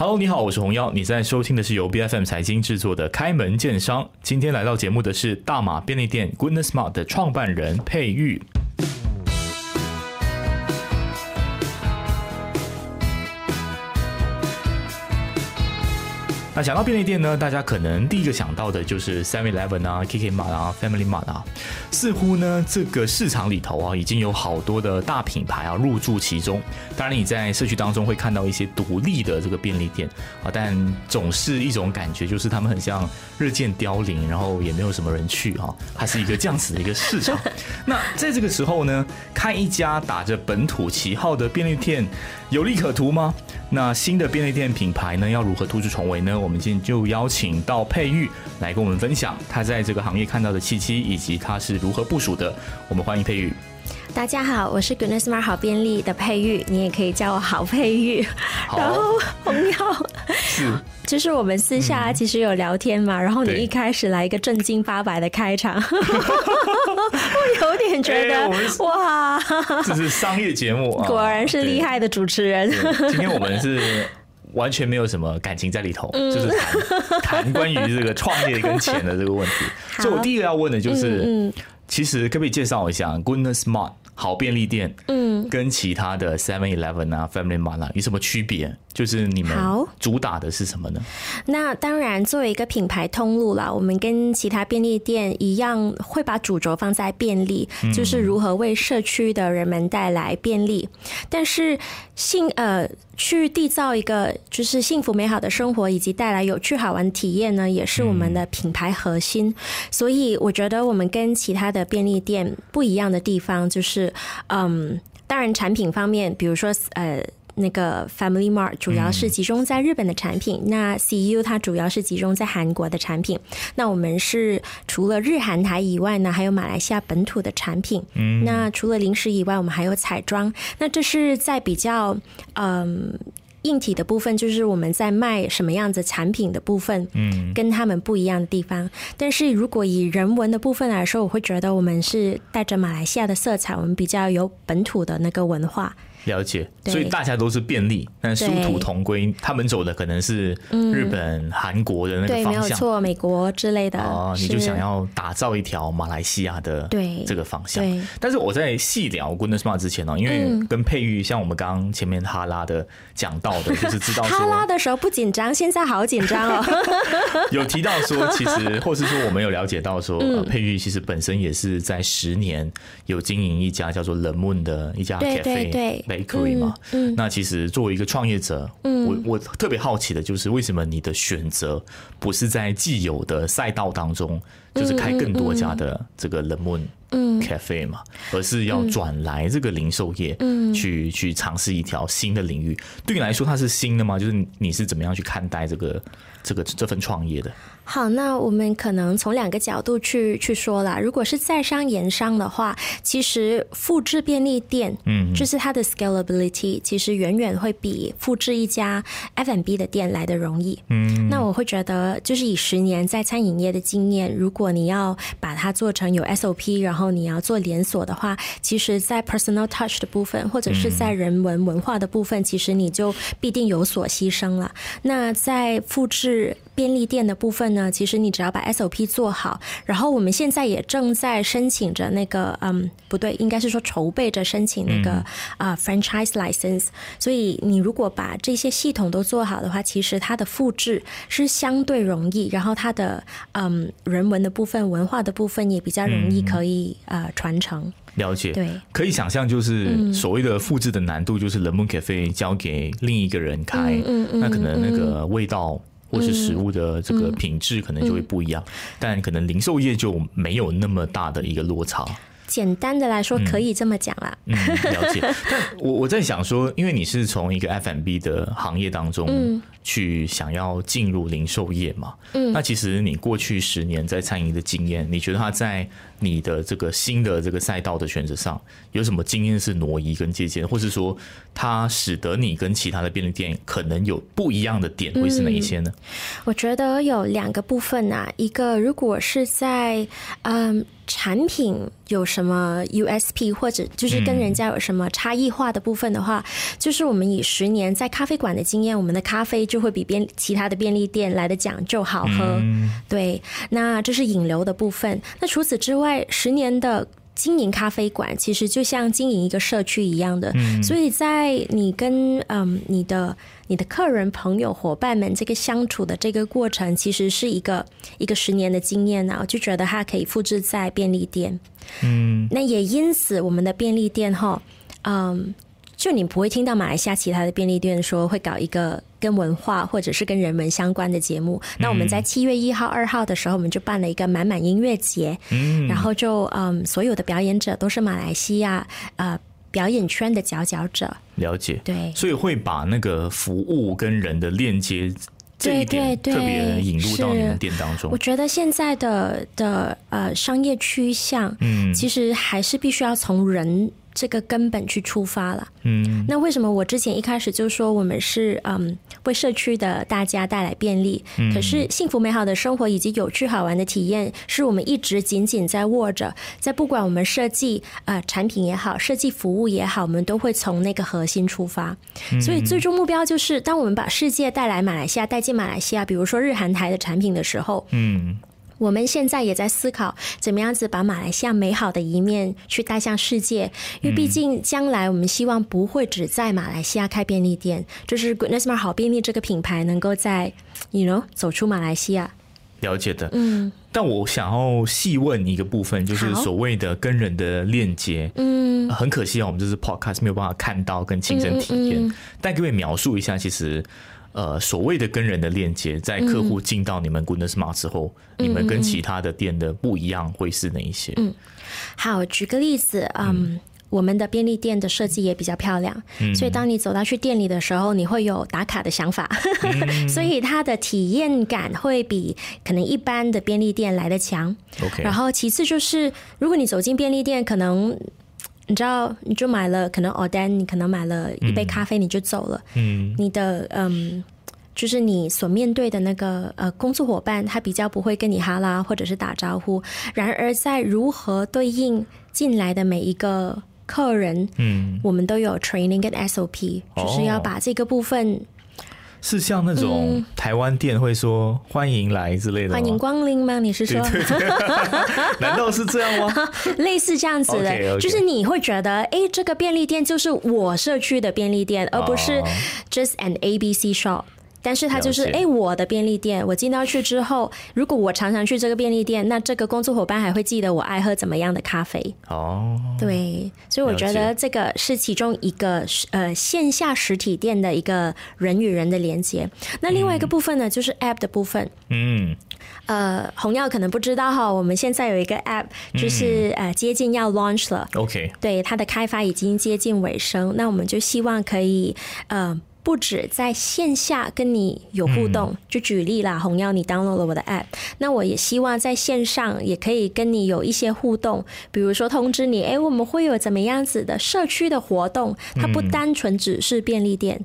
Hello，你好，我是红妖，你在收听的是由 B F M 财经制作的《开门见商》。今天来到节目的是大马便利店 Goodness Mart 的创办人佩玉。那讲到便利店呢，大家可能第一个想到的就是 Seven Eleven 啊、KK Mart 啊、Family Mart 啊。似乎呢，这个市场里头啊，已经有好多的大品牌啊入驻其中。当然，你在社区当中会看到一些独立的这个便利店啊，但总是一种感觉，就是他们很像日渐凋零，然后也没有什么人去啊。它是一个这样子的一个市场。那在这个时候呢，开一家打着本土旗号的便利店有利可图吗？那新的便利店品牌呢，要如何突出重围呢？我们今天就邀请到佩玉来跟我们分享他在这个行业看到的契机，以及他是如何部署的。我们欢迎佩玉。大家好，我是 Goodness Mart 好便利的佩玉，你也可以叫我好佩玉。然后朋友是，就是我们私下其实有聊天嘛，然后你一开始来一个正经八百的开场，我有点觉得哇，这是商业节目，果然是厉害的主持人。今天我们是。完全没有什么感情在里头，就是谈谈关于这个创业跟钱的这个问题。所以我第一个要问的就是，其实可不可以介绍一下 Goodness Mart 好便利店，嗯，跟其他的 Seven Eleven 啊、Family Mart 啊有什么区别？就是你们好主打的是什么呢？那当然，作为一个品牌通路啦，我们跟其他便利店一样，会把主轴放在便利，就是如何为社区的人们带来便利。但是幸呃，去缔造一个就是幸福美好的生活，以及带来有趣好玩体验呢，也是我们的品牌核心。所以我觉得我们跟其他的便利店不一样的地方，就是嗯，当然产品方面，比如说呃。那个 Family Mart 主要是集中在日本的产品，那 CU 它主要是集中在韩国的产品。那我们是除了日韩台以外呢，还有马来西亚本土的产品。嗯，那除了零食以外，我们还有彩妆。那这是在比较嗯硬体的部分，就是我们在卖什么样子产品的部分，嗯，跟他们不一样的地方。但是如果以人文的部分来说，我会觉得我们是带着马来西亚的色彩，我们比较有本土的那个文化。了解，所以大家都是便利，但殊途同归。他们走的可能是日本、韩国的那个方向，没有错，美国之类的。哦，你就想要打造一条马来西亚的对这个方向。但是我在细聊 Goodness Mart 之前呢，因为跟佩玉像我们刚刚前面哈拉的讲到的，就是知道哈拉的时候不紧张，现在好紧张哦。有提到说，其实或是说我们有了解到说，佩玉其实本身也是在十年有经营一家叫做 Le Moon 的一家 cafe。对。可以嘛？嗯，那其实作为一个创业者，嗯，我我特别好奇的就是为什么你的选择不是在既有的赛道当中，就是开更多家的这个冷门嗯 cafe 嘛，而是要转来这个零售业，嗯，去去尝试一条新的领域。对你来说，它是新的吗？就是你是怎么样去看待这个这个这份创业的？好，那我们可能从两个角度去去说啦。如果是在商言商的话，其实复制便利店，嗯，就是它的 scalability，其实远远会比复制一家 F&B 的店来的容易。嗯，那我会觉得，就是以十年在餐饮业的经验，如果你要把它做成有 SOP，然后你要做连锁的话，其实在 personal touch 的部分，或者是在人文文化的部分，其实你就必定有所牺牲了。那在复制便利店的部分呢，其实你只要把 SOP 做好，然后我们现在也正在申请着那个，嗯，不对，应该是说筹备着申请那个啊 franchise license。所以你如果把这些系统都做好的话，其实它的复制是相对容易，然后它的嗯人文的部分、文化的部分也比较容易可以呃传承。了解，对，可以想象就是所谓的复制的难度，就是人们 cafe 交给另一个人开，嗯嗯那可能那个味道。或是食物的这个品质可能就会不一样，但可能零售业就没有那么大的一个落差。简单的来说，可以这么讲啦。嗯，了解。但我我在想说，因为你是从一个 F&B 的行业当中去想要进入零售业嘛，嗯，那其实你过去十年在餐饮的经验，你觉得它在你的这个新的这个赛道的选择上，有什么经验是挪移跟借鉴，或是说它使得你跟其他的便利店可能有不一样的点，会是哪一些呢？我觉得有两个部分啊，一个如果是在嗯。产品有什么 USP，或者就是跟人家有什么差异化的部分的话，就是我们以十年在咖啡馆的经验，我们的咖啡就会比便其他的便利店来的讲究好喝。对，那这是引流的部分。那除此之外，十年的。经营咖啡馆其实就像经营一个社区一样的，所以在你跟嗯你的你的客人、朋友、伙伴们这个相处的这个过程，其实是一个一个十年的经验呢，我就觉得它可以复制在便利店。嗯，那也因此我们的便利店哈，嗯。就你不会听到马来西亚其他的便利店说会搞一个跟文化或者是跟人文相关的节目。那我们在七月一号、二号的时候，我们就办了一个满满音乐节，然后就嗯，所有的表演者都是马来西亚呃表演圈的佼佼者。了解，对，所以会把那个服务跟人的链接这一点特别引入到你们店当中。我觉得现在的的呃商业趋向，嗯，其实还是必须要从人。这个根本去出发了，嗯，那为什么我之前一开始就说我们是嗯为社区的大家带来便利，可是幸福美好的生活以及有趣好玩的体验是我们一直紧紧在握着，在不管我们设计呃产品也好，设计服务也好，我们都会从那个核心出发，所以最终目标就是当我们把世界带来马来西亚，带进马来西亚，比如说日韩台的产品的时候，嗯。我们现在也在思考怎么样子把马来西亚美好的一面去带向世界，因为毕竟将来我们希望不会只在马来西亚开便利店，就是 Goodness Mart 好便利这个品牌能够在，you know 走出马来西亚。了解的，嗯。但我想要细问一个部分，就是所谓的跟人的链接，嗯，很可惜啊，我们这是 Podcast 没有办法看到跟亲身体验，但可不可以描述一下，其实。呃，所谓的跟人的链接，在客户进到你们 Goodness Mart 之后，你们跟其他的店的不一样会是哪一些？嗯，好，举个例子，嗯，我们的便利店的设计也比较漂亮，所以当你走到去店里的时候，你会有打卡的想法，所以它的体验感会比可能一般的便利店来的强。OK，然后其次就是，如果你走进便利店，可能你知道，你就买了可能 order，你可能买了一杯咖啡，你就走了。嗯，你的嗯，就是你所面对的那个呃工作伙伴，他比较不会跟你哈拉或者是打招呼。然而，在如何对应进来的每一个客人，嗯，我们都有 training 跟 SOP，就是要把这个部分。是像那种台湾店会说欢迎来之类的，欢迎光临吗？你是说？难道是这样吗？类似这样子的，就是你会觉得，哎，这个便利店就是我社区的便利店，而不是 just an A B C shop。但是它就是哎，我的便利店，我进到去之后，如果我常常去这个便利店，那这个工作伙伴还会记得我爱喝怎么样的咖啡哦。对，所以我觉得这个是其中一个呃线下实体店的一个人与人的连接。那另外一个部分呢，就是 App 的部分。嗯，呃，红药可能不知道哈，我们现在有一个 App，就是呃接近要 launch 了。OK，对，它的开发已经接近尾声，那我们就希望可以呃。不止在线下跟你有互动，就举例啦，红耀，你 download 了我的 app，那我也希望在线上也可以跟你有一些互动，比如说通知你，哎，我们会有怎么样子的社区的活动，它不单纯只是便利店，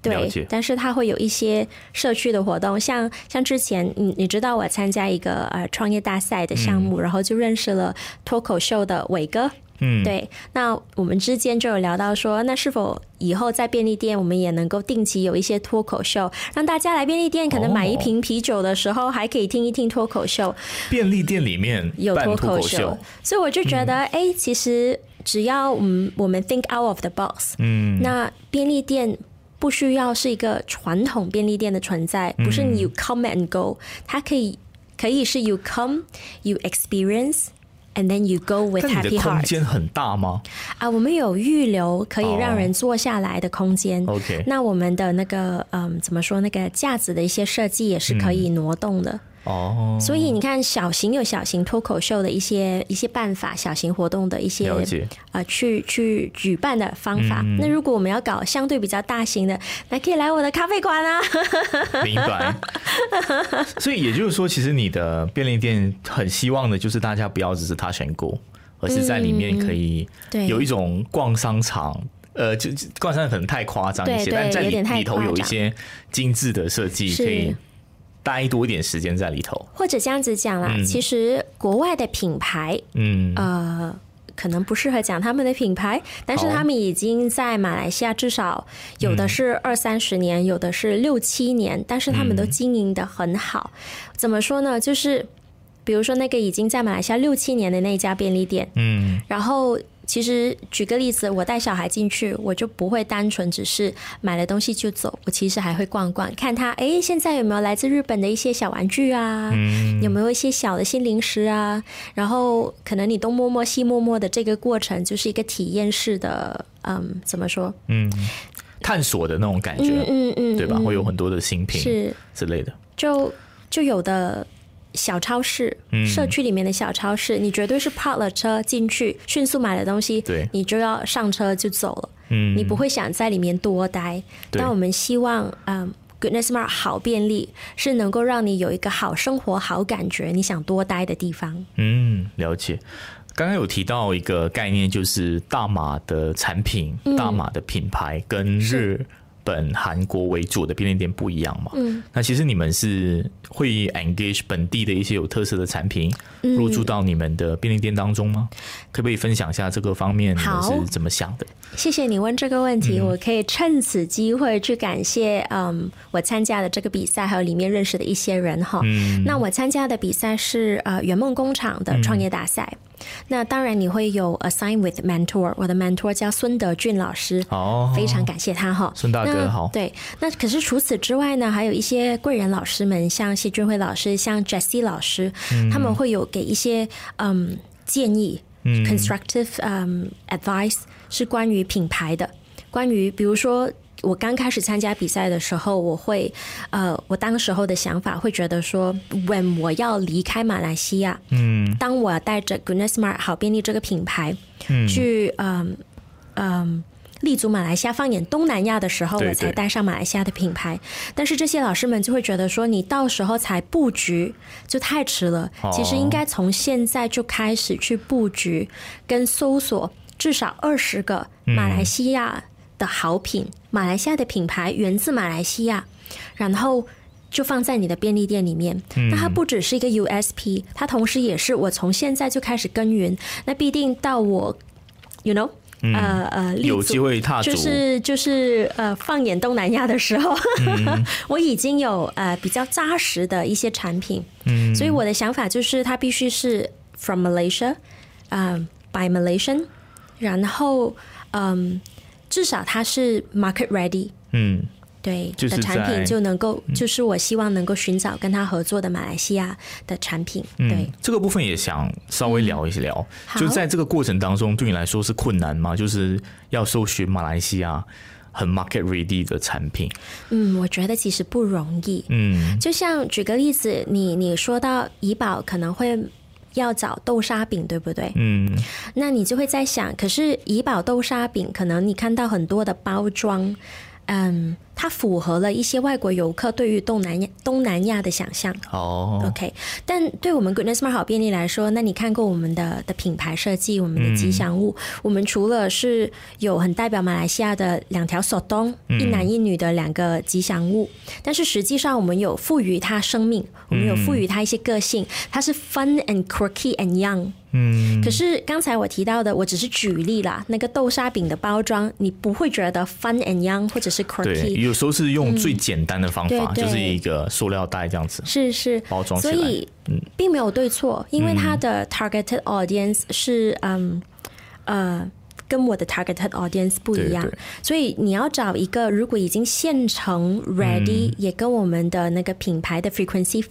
对，但是它会有一些社区的活动，像像之前你你知道我参加一个呃创业大赛的项目，然后就认识了脱口秀的伟哥。嗯，对，那我们之间就有聊到说，那是否以后在便利店，我们也能够定期有一些脱口秀，让大家来便利店，可能买一瓶啤酒的时候，还可以听一听脱口秀。便利店里面有脱口秀，所以我就觉得，哎，其实只要嗯，我们 think out of the box，嗯，那便利店不需要是一个传统便利店的存在，不是 you come and go，它可以可以是 you come，you experience。And then you go with happy heart。空间很大吗？啊，我们有预留可以让人坐下来的空间。OK。那我们的那个嗯，怎么说？那个架子的一些设计也是可以挪动的。哦。所以你看，小型有小型脱口秀的一些一些办法，小型活动的一些啊，去去举办的方法。那如果我们要搞相对比较大型的，那可以来我的咖啡馆啊。明白。所以也就是说，其实你的便利店很希望的就是大家不要只是 touch and go，而是在里面可以有一种逛商场。呃，就就逛商场可能太夸张一些，但在里有点太里头有一些精致的设计，可以待多一点时间在里头。或者这样子讲啦，嗯其实国外的品牌，嗯，呃。可能不适合讲他们的品牌，但是他们已经在马来西亚至少有的是二三十年，有的是六七年，但是他们都经营的很好。怎么说呢？就是比如说那个已经在马来西亚六七年的那一家便利店，嗯，然后其实举个例子，我带小孩进去，我就不会单纯只是买了东西就走，我其实还会逛逛，看他哎，现在有没有来自日本的一些小玩具啊，有没有一些小的新零食啊，然后可能你东摸摸西摸摸的这个过程，就是一个体验式的，嗯，怎么说？嗯探索的那种感觉，嗯嗯嗯，对吧？嗯会有很多的新品是之类的。就就有的小超市，嗯社区里面的小超市，你绝对是 park 了车进去，迅速买了东西，对你就要上车就走了，嗯，你不会想在里面多待。但我们希望，嗯。Goodness Mart 好便利，是能够让你有一个好生活、好感觉，你想多待的地方。嗯，了解。刚刚有提到一个概念，就是大马的产品、大马的品牌跟日本、韩国为主的便利店不一样嘛？嗯，那其实你们是会 engage 本地的一些有特色的产品嗯入驻到你们的便利店当中吗？可不可以分享一下这个方面你们是怎么想的？谢谢你问这个问题，嗯我可以趁此机会去感谢，嗯，我参加的这个比赛，还有里面认识的一些人哈。嗯那我参加的比赛是呃圆梦工厂的创业大赛。那当然你会有 assign with mentor，我的 mentor 叫孙德俊老师。哦，非常感谢他哈，孙大哥那好对，那可是除此之外呢，还有一些贵人老师们，像谢俊辉老师，像 Jessie 老师，他们会有给一些嗯建议、c o n s t r u c t i v e 嗯 advice 是关于品牌的，关于比如说。我刚开始参加比赛的时候，我会，呃，我当时候的想法会觉得说，when 我要离开马来西亚，嗯。当我带着 Goodness Mart 好便利这个品牌，嗯。去嗯嗯立足马来西亚，放眼东南亚的时候，对我才带上马来西亚的品牌。但是这些老师们就会觉得说，你到时候才布局就太迟了。哦。其实应该从现在就开始去布局跟搜索至少二十个马来西亚的好品，马来西亚的品牌源自马来西亚，然后。就放在你的便利店里面，那它不只是一个 USP，它同时也是我从现在就开始耕耘，那必定到我，you know，呃呃，有机会踏足，就是就是呃，放眼东南亚的时候，我已经有呃比较扎实的一些产品，嗯。所以我的想法就是它必须是 from Malaysia，嗯、by Malaysian，然后嗯、至少它是 market ready。嗯，对就是的产品就能够，就是我希望能够寻找跟他合作的马来西亚的产品。对嗯，，这个部分也想稍微聊一聊，好就在这个过程当中，对你来说是困难吗？就是要搜寻马来西亚很 market ready 的产品，嗯，我觉得其实不容易。嗯就像举个例子，你你说到怡宝可能会要找豆沙饼，对不对？嗯那你就会在想，可是怡宝豆沙饼，可能你看到很多的包装，嗯，它符合了一些外国游客对于东南亚东南亚的想象。哦，OK，但对我们 Goodness Smart 好便利来说，那你看过我们的的品牌设计，我们的吉祥物，我们除了是有很代表马来西亚的两条索东，一男一女的两个吉祥物，但是实际上我们有赋予它生命，我们有赋予它一些个性，它是 fun and quirky and young。嗯，可是刚才我提到的，我只是举例啦。那个豆沙饼的包装，你不会觉得 fun and young 或者是对，quirky，有时候是用最简单的方法，对对。就是一个塑料袋这样子是是。包装起来，所以并没有对错，因为它的 targeted audience 是嗯呃。跟我的 targeted audience 不一样，对对。所以你要找一个如果已经现成 ready，、也跟我们的那个品牌的 frequency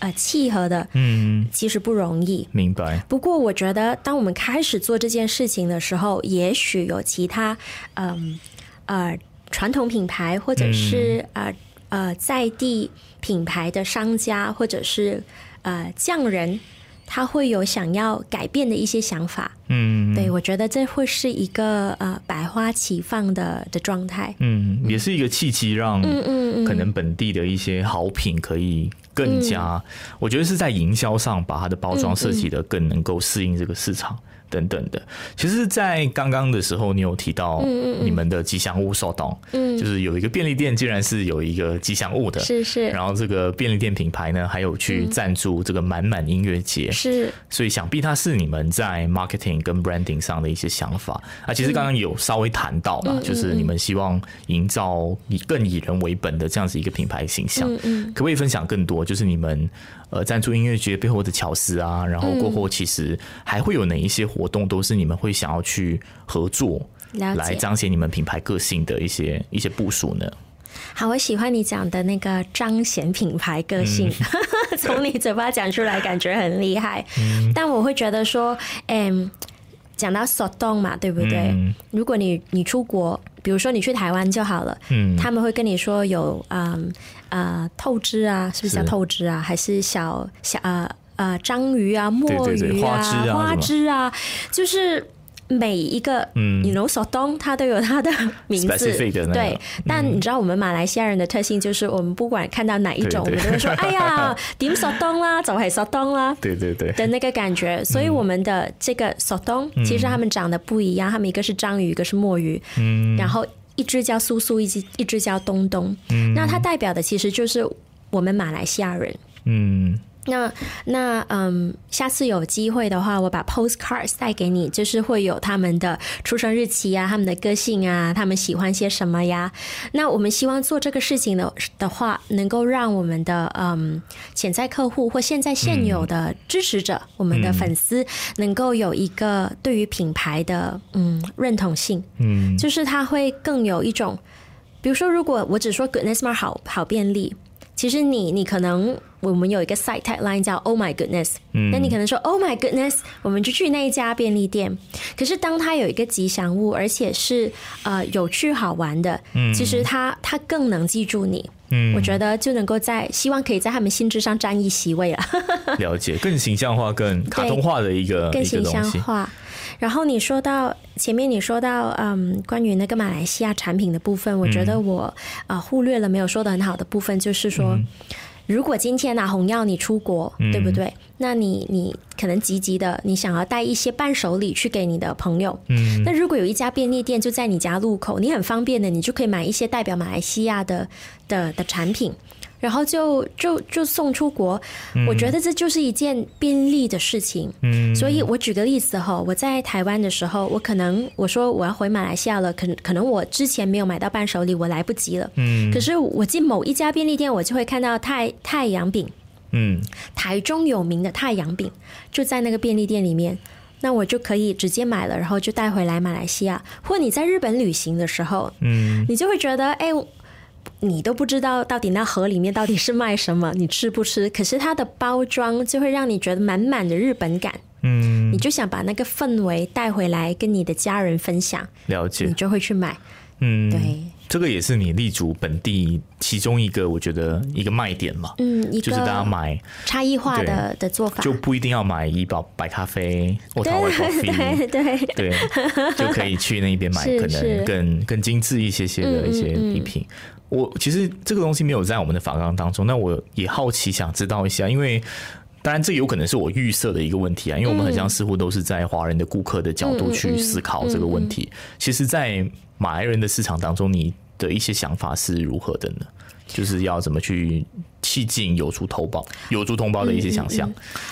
呃契合的，嗯，其实不容易。明白，不过，我觉得当我们开始做这件事情的时候，也许有其他嗯呃传统品牌，或者是、呃呃在地品牌的商家，或者是呃匠人他会有想要改变的一些想法。嗯，对，我觉得这会是一个呃百花齐放的的状态。嗯，也是一个契机，让嗯可能本地的一些好品可以更加，我觉得是在营销上把它的包装设计的更能够适应这个市场。等等的，其实，在刚刚的时候，你有提到你们的吉祥物受到，嗯。就是有一个便利店，竟然是有一个吉祥物的，是是。然后这个便利店品牌呢，还有去赞助这个满满音乐节，是，所以想必它是你们在 marketing 跟 branding 上的一些想法。啊。其实刚刚有稍微谈到嗯。了，就是你们希望营造以更以人为本的这样子一个品牌形象，嗯嗯。可不可以分享更多？就是你们呃赞助音乐节背后的巧思啊，然后过后其实还会有哪一些活动都是你们会想要去合作。来彰显你们品牌个性的一些一些部署呢？好，我喜欢你讲的那个彰显品牌个性，嗯 从你嘴巴讲出来，感觉很厉害。嗯但我会觉得说，嗯，讲到手动嘛，对不对？嗯如果你你出国，比如说你去台湾就好了，嗯他们会跟你说有嗯呃透支啊，是不是叫透支啊？还是小小呃呃章鱼啊、墨鱼花枝啊花枝啊，就是。每一个，嗯。你 know 手动，它都有它的 名字。对，但你知道我们马来西亚人的特性就是，我们不管看到哪一种，我们都会说：“哎呀，点所东啦，就海所东啦。”对对对，的那个感觉，所以我们的这个手动，其实他们长得不一样，他们一个是章鱼，一个是墨鱼，嗯。然后一只叫苏苏，一只一只叫东东，嗯。那它代表的其实就是我们马来西亚人。嗯那那嗯，下次有机会的话，我把 postcards 带给你，就是会有他们的出生日期啊，他们的个性啊，他们喜欢些什么呀。那我们希望做这个事情的的话，能够让我们的嗯潜在客户或现在现有的支持者，我们的粉丝，能够有一个对于品牌的嗯认同性，嗯就是他会更有一种，比如说，如果我只说 Goodness Mart 好好便利，其实你你可能我们有一个 site tagline 叫 Oh my goodness，嗯那你可能说 Oh my goodness，我们就去那一家便利店。可是当它有一个吉祥物，而且是呃有趣好玩的，其实它它更能记住你。嗯我觉得就能够在希望可以在他们心智上占一席位了。了解，更形象化、更卡通化的一个更形。象化。然后你说到前面，你说到嗯，关于那个马来西亚产品的部分，我觉得我啊、呃忽略了没有说的很好的部分，就是说。如果今天拿红药你出国，对不对？那你你可能急急的，你想要带一些伴手礼去给你的朋友。嗯那如果有一家便利店就在你家路口，你很方便的，你就可以买一些代表马来西亚的的的产品，然后就就就送出国。我觉得这就是一件便利的事情。嗯所以我举个例子哈，我在台湾的时候，我可能我说我要回马来西亚了，可可能我之前没有买到伴手礼，我来不及了。嗯可是我进某一家便利店，我就会看到太太阳饼，嗯台中有名的太阳饼就在那个便利店里面。那我就可以直接买了，然后就带回来马来西亚。或你在日本旅行的时候，嗯你就会觉得，哎，你都不知道到底那盒里面到底是卖什么，你吃不吃？可是它的包装就会让你觉得满满的日本感，嗯，你就想把那个氛围带回来跟你的家人分享，了解你。就会去买。嗯，对，这个也是你立足本地其中一个，我觉得一个卖点嘛。嗯，一就是大家买差异化的的做法，就不一定要买怡宝白咖啡或对台湾 对 coffee，对对，对，就可以去那边买 可能更更精致一些些的一些嗯嗯嗯礼品。我其实这个东西没有在我们的法纲当中，那我也好奇想知道一下，因为。当然，这有可能是我预设的一个问题啊，因为我们很像似乎都是在华人的顾客的角度去思考这个问题。其实，在马来人的市场当中，你的一些想法是如何的呢？就是要怎么去气进有出头包、有出同胞的一些想象。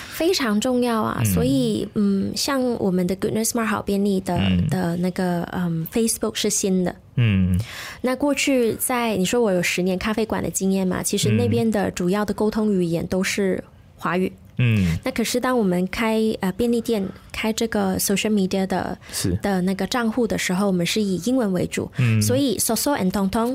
非常重要啊。所以，嗯，像我们的 Goodness Smart 好便利的、的那个嗯 Facebook 是新的。嗯那过去在你说我有十年咖啡馆的经验嘛，其实那边的主要的沟通语言都是华语。嗯，那可是当我们开呃便利店开这个 social media 的是的那个账户的时候，我们是以英文为主，嗯所以 Soso and 通通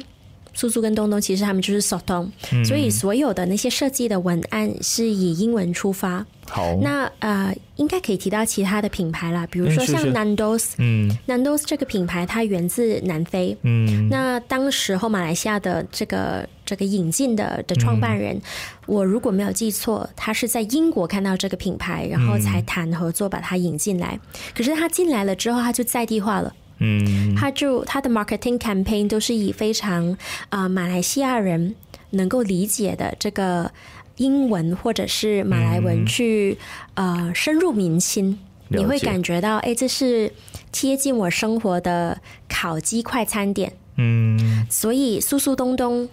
苏苏跟东东其实他们就是 s o t o n 嗯。所以所有的那些设计的文案是以英文出发。好，那呃，应该可以提到其他的品牌啦，比如说像嗯是是 Nando's，Nando's、嗯。Nando's 这个品牌它源自南非。嗯。那当时候马来西亚的这个这个引进的的创办人，我如果没有记错，他是在英国看到这个品牌，然后才谈合作把它引进来。可是他进来了之后，他就在地化了。嗯他就他的 marketing campaign 都是以非常啊、呃马来西亚人能够理解的这个英文或者是马来文去、呃深入民心，你会感觉到哎，这是贴近我生活的烤鸡快餐店。嗯所以苏苏东东。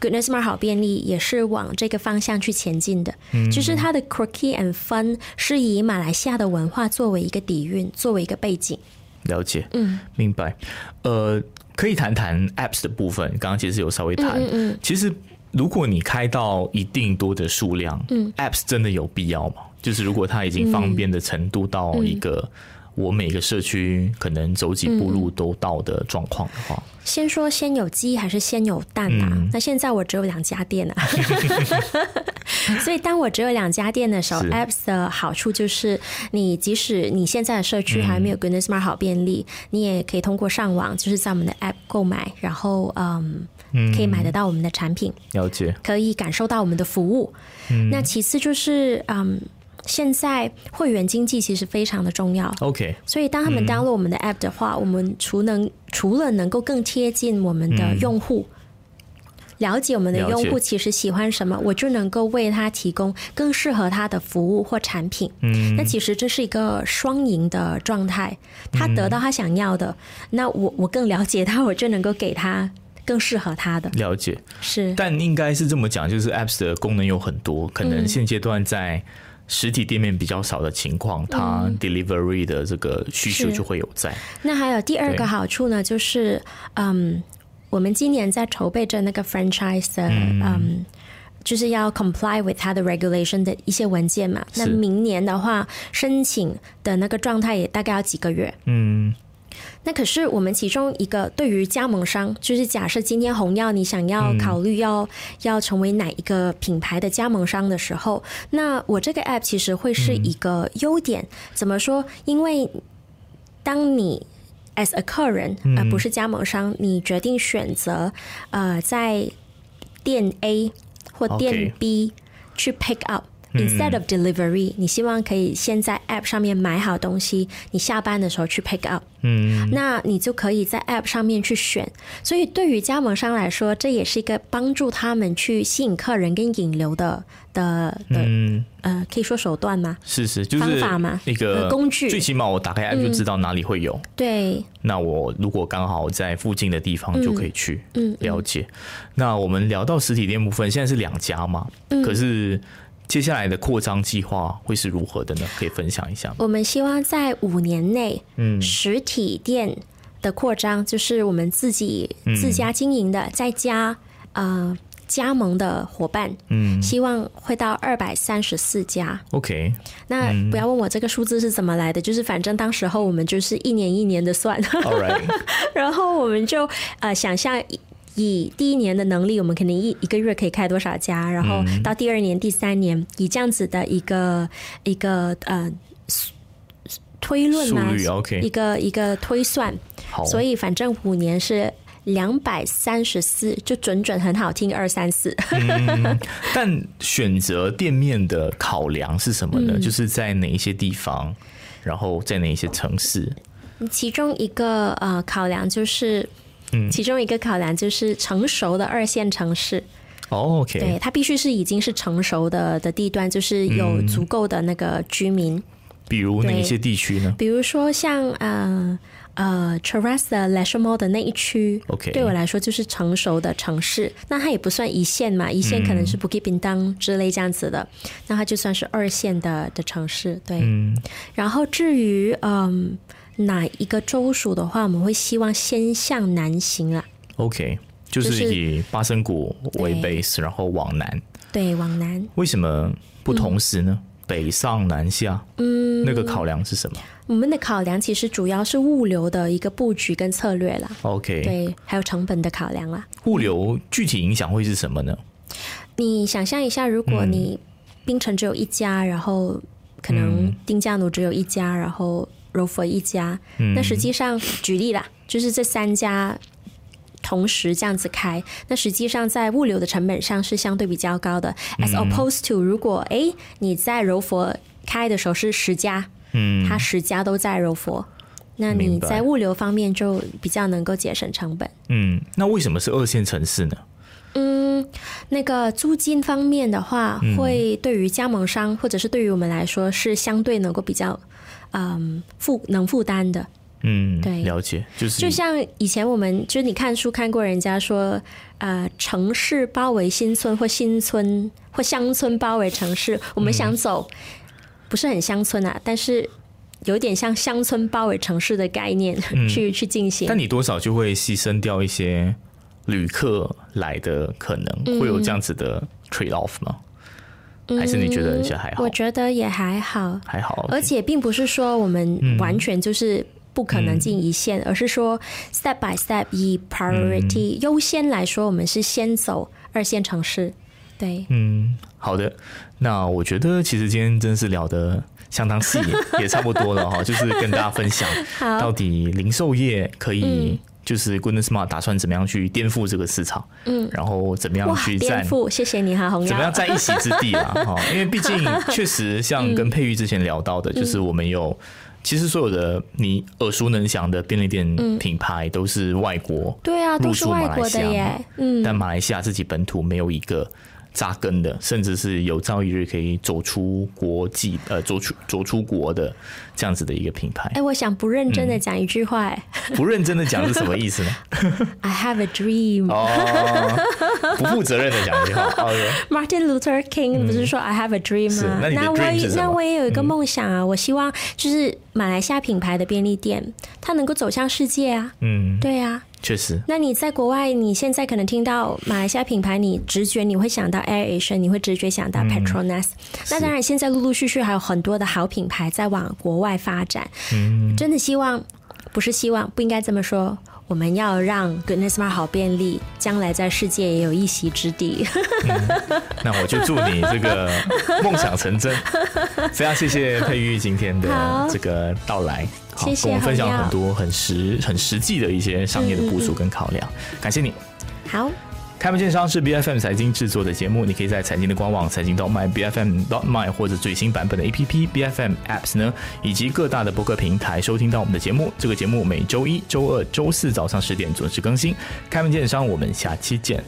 Goodness Mart 好便利也是往这个方向去前进的，就是它的 quirky and fun 是以马来西亚的文化作为一个底蕴，作为一个背景。了解，嗯，明白。呃，可以谈谈 apps 的部分，刚刚其实有稍微谈。嗯嗯其实如果你开到一定多的数量，嗯，apps 真的有必要吗？就是如果它已经方便的程度到一个我每个社区可能走几步路都到的状况的话，先说先有鸡还是先有蛋啊？嗯。那现在我只有两家店啊，所以当我只有两家店的时候，Apps 的好处就是，你即使你现在的社区还没有 Goodness Mart 好便利，你也可以通过上网，就是在我们的 App 购买，然后嗯，可以买得到我们的产品，了解，可以感受到我们的服务。那其次就是嗯。现在会员经济其实非常的重要，OK，所以当他们 download 我们的 app 的话，我们除能除了能够更贴近我们的用户。了解我们的用户其实喜欢什么，我就能够为他提供更适合他的服务或产品。嗯那其实这是一个双赢的状态，他得到他想要的，那我我更了解他，我就能够给他更适合他的。了解。是，但应该是这么讲，就是 apps 的功能有很多，可能现阶段在实体店面比较少的情况，它 delivery 的这个需求就会有在。那还有第二对个好处呢，就是嗯，我们今年在筹备着那个 franchise 的嗯。就是要 comply with 它的 regulation 的一些文件嘛。那明年的话，申请的那个状态也大概要几个月。嗯那可是我们其中一个对于加盟商，就是假设今天红药你想要考虑要、要成为哪一个品牌的加盟商的时候，那我这个 app 其实会是一个优点。怎么说？因为当你 as a 客人，而、不是加盟商，你决定选择呃在店 A 或店 B 去 pick up。Instead of delivery，你希望可以先在 App 上面买好东西，你下班的时候去 pick up。嗯，那你就可以在 App 上面去选。所以对于加盟商来说，这也是一个帮助他们去吸引客人跟引流的的的、嗯，呃，可以说手段吗？是是，就是方法嘛一个呃工具嗯最起码我打开 app 就知道哪里会有。对，那我如果刚好在附近的地方就可以去嗯了解。那我们聊到实体店部分，现在是两家嘛？嗯可是接下来的扩张计划会是如何的呢？可以分享一下吗？我们希望在五年内，嗯。实体店的扩张就是我们自己嗯。自家经营的，再加呃加盟的伙伴，嗯。希望会到二百三十四家。，OK，那嗯。不要问我这个数字是怎么来的，就是反正当时候我们就是一年一年的算。然后我们就呃想象以以第一年的能力，我们肯定一一个月可以开多少家，然后嗯到第二年、第三年，以这样子的一个一个呃推论嘛一个一个推算，所以反正五年是。两百三十四，就准准很好听，二三四。但选择店面的考量是什么嗯呢？就是在哪一些地方，然后在哪一些城市？其中一个呃考量就是，嗯。其中一个考量就是成熟的二线城市，哦对，OK，对它必须是已经是成熟的的地段，就是有嗯足够的那个居民，比如哪一些地区呢？比如说像呃呃 Cheras 的 l a s h Mall 的那一区 OK 对我来说就是成熟的城市。那它也不算一线嘛，一线可能是 Bukit Bintang 之类这样子的，那它就算是二线的的城市。对，嗯。然后至于嗯、哪一个州属的话，我们会希望先向南行啊，，OK，就就是是以巴生谷为 base，然后往南。对，往南。为什么不同时呢？北上南下，嗯，那个考量是什么我们的考量其实主要是物流的一个布局跟策略啦，？OK，对，还有成本的考量啦。物流具体影响会是什么呢？你想象一下，如果你冰城只有一家，然后可能丁家奴只有一家，然后柔佛一家，那实际上举例啦，就是这三家同时这样子开，那实际上在物流的成本上是相对比较高的。As opposed to，如果诶你在柔佛开的时候是十家，嗯，它十家都在柔佛。那你在物流方面就比较能够节省成本。嗯，那为什么是二线城市呢？嗯，那个租金方面的话，会对于加盟商或者是对于我们来说是相对能够比较，嗯，负能负担的。嗯，对了解，就是就像以前我们就是你看书看过人家说，呃，城市包围新村或新村或乡村包围城市，我们想走、不是很乡村啊，但是有点像乡村包围城市的概念、去去进行。但你多少就会牺牲掉一些旅客来的可能，嗯会有这样子的 trade off 吗？还是你觉得一些还好我？觉得也还好，还好，而且并不是说我们完全就是不可能进一线，而是说 step by step 以 priority 优先来说，我们是先走二线城市。对，嗯，好的。那我觉得其实今天真是聊得相当细，也差不多了哈，就是跟大家分享到，底零售业可以。就是 Goodness Smart 打算怎么样去颠覆这个市场，嗯，然后怎么样，去占颠覆，谢谢你哈，红怎么样瑶。占一席之地啦？哈，因为毕竟确实像跟佩玉之前聊到的，就是我们有其实所有的你耳熟能详的便利店品牌都是外国，对啊，都是入驻马外国来西亚嘛的耶。嗯，但马来西亚自己本土没有一个扎根的，甚至是有朝一日可以走出国际呃走出走出国的这样子的一个品牌哎，。我想不认真的讲一句话，哎不认真的讲是什么意思呢？I have a dream。哦，不负责任的讲一句话。OK，Martin Luther King 不是说 I have a dream 是吗？那我那我也有一个梦想啊，我希望就是马来西亚品牌的便利店，它能够走向世界啊。嗯，对啊，确实，那你在国外，你现在可能听到马来西亚品牌，你直觉你会想到 Air Asia，你会直觉想到 Petronas、那当然，现在陆陆续续还有很多的好品牌在往国外发展。嗯，真的希望，不是希望，不应该这么说。我们要让 Goodness Smart 好便利，将来在世界也有一席之地。那我就祝你这个 梦想成真。非常谢谢佩玉今天的好这个到来，好谢谢跟我们分享很多很实很实际的一些商业的部署跟考量，感谢你。好，开门见山是 B F M 财经制作的节目，你可以在财经的官网财经 .my B F M dot. my 或者最新版本的 A P P B F M Apps 呢，以及各大的播客平台收听到我们的节目。这个节目每周一、周二、周四早上十点准时更新。开门见山，我们下期见。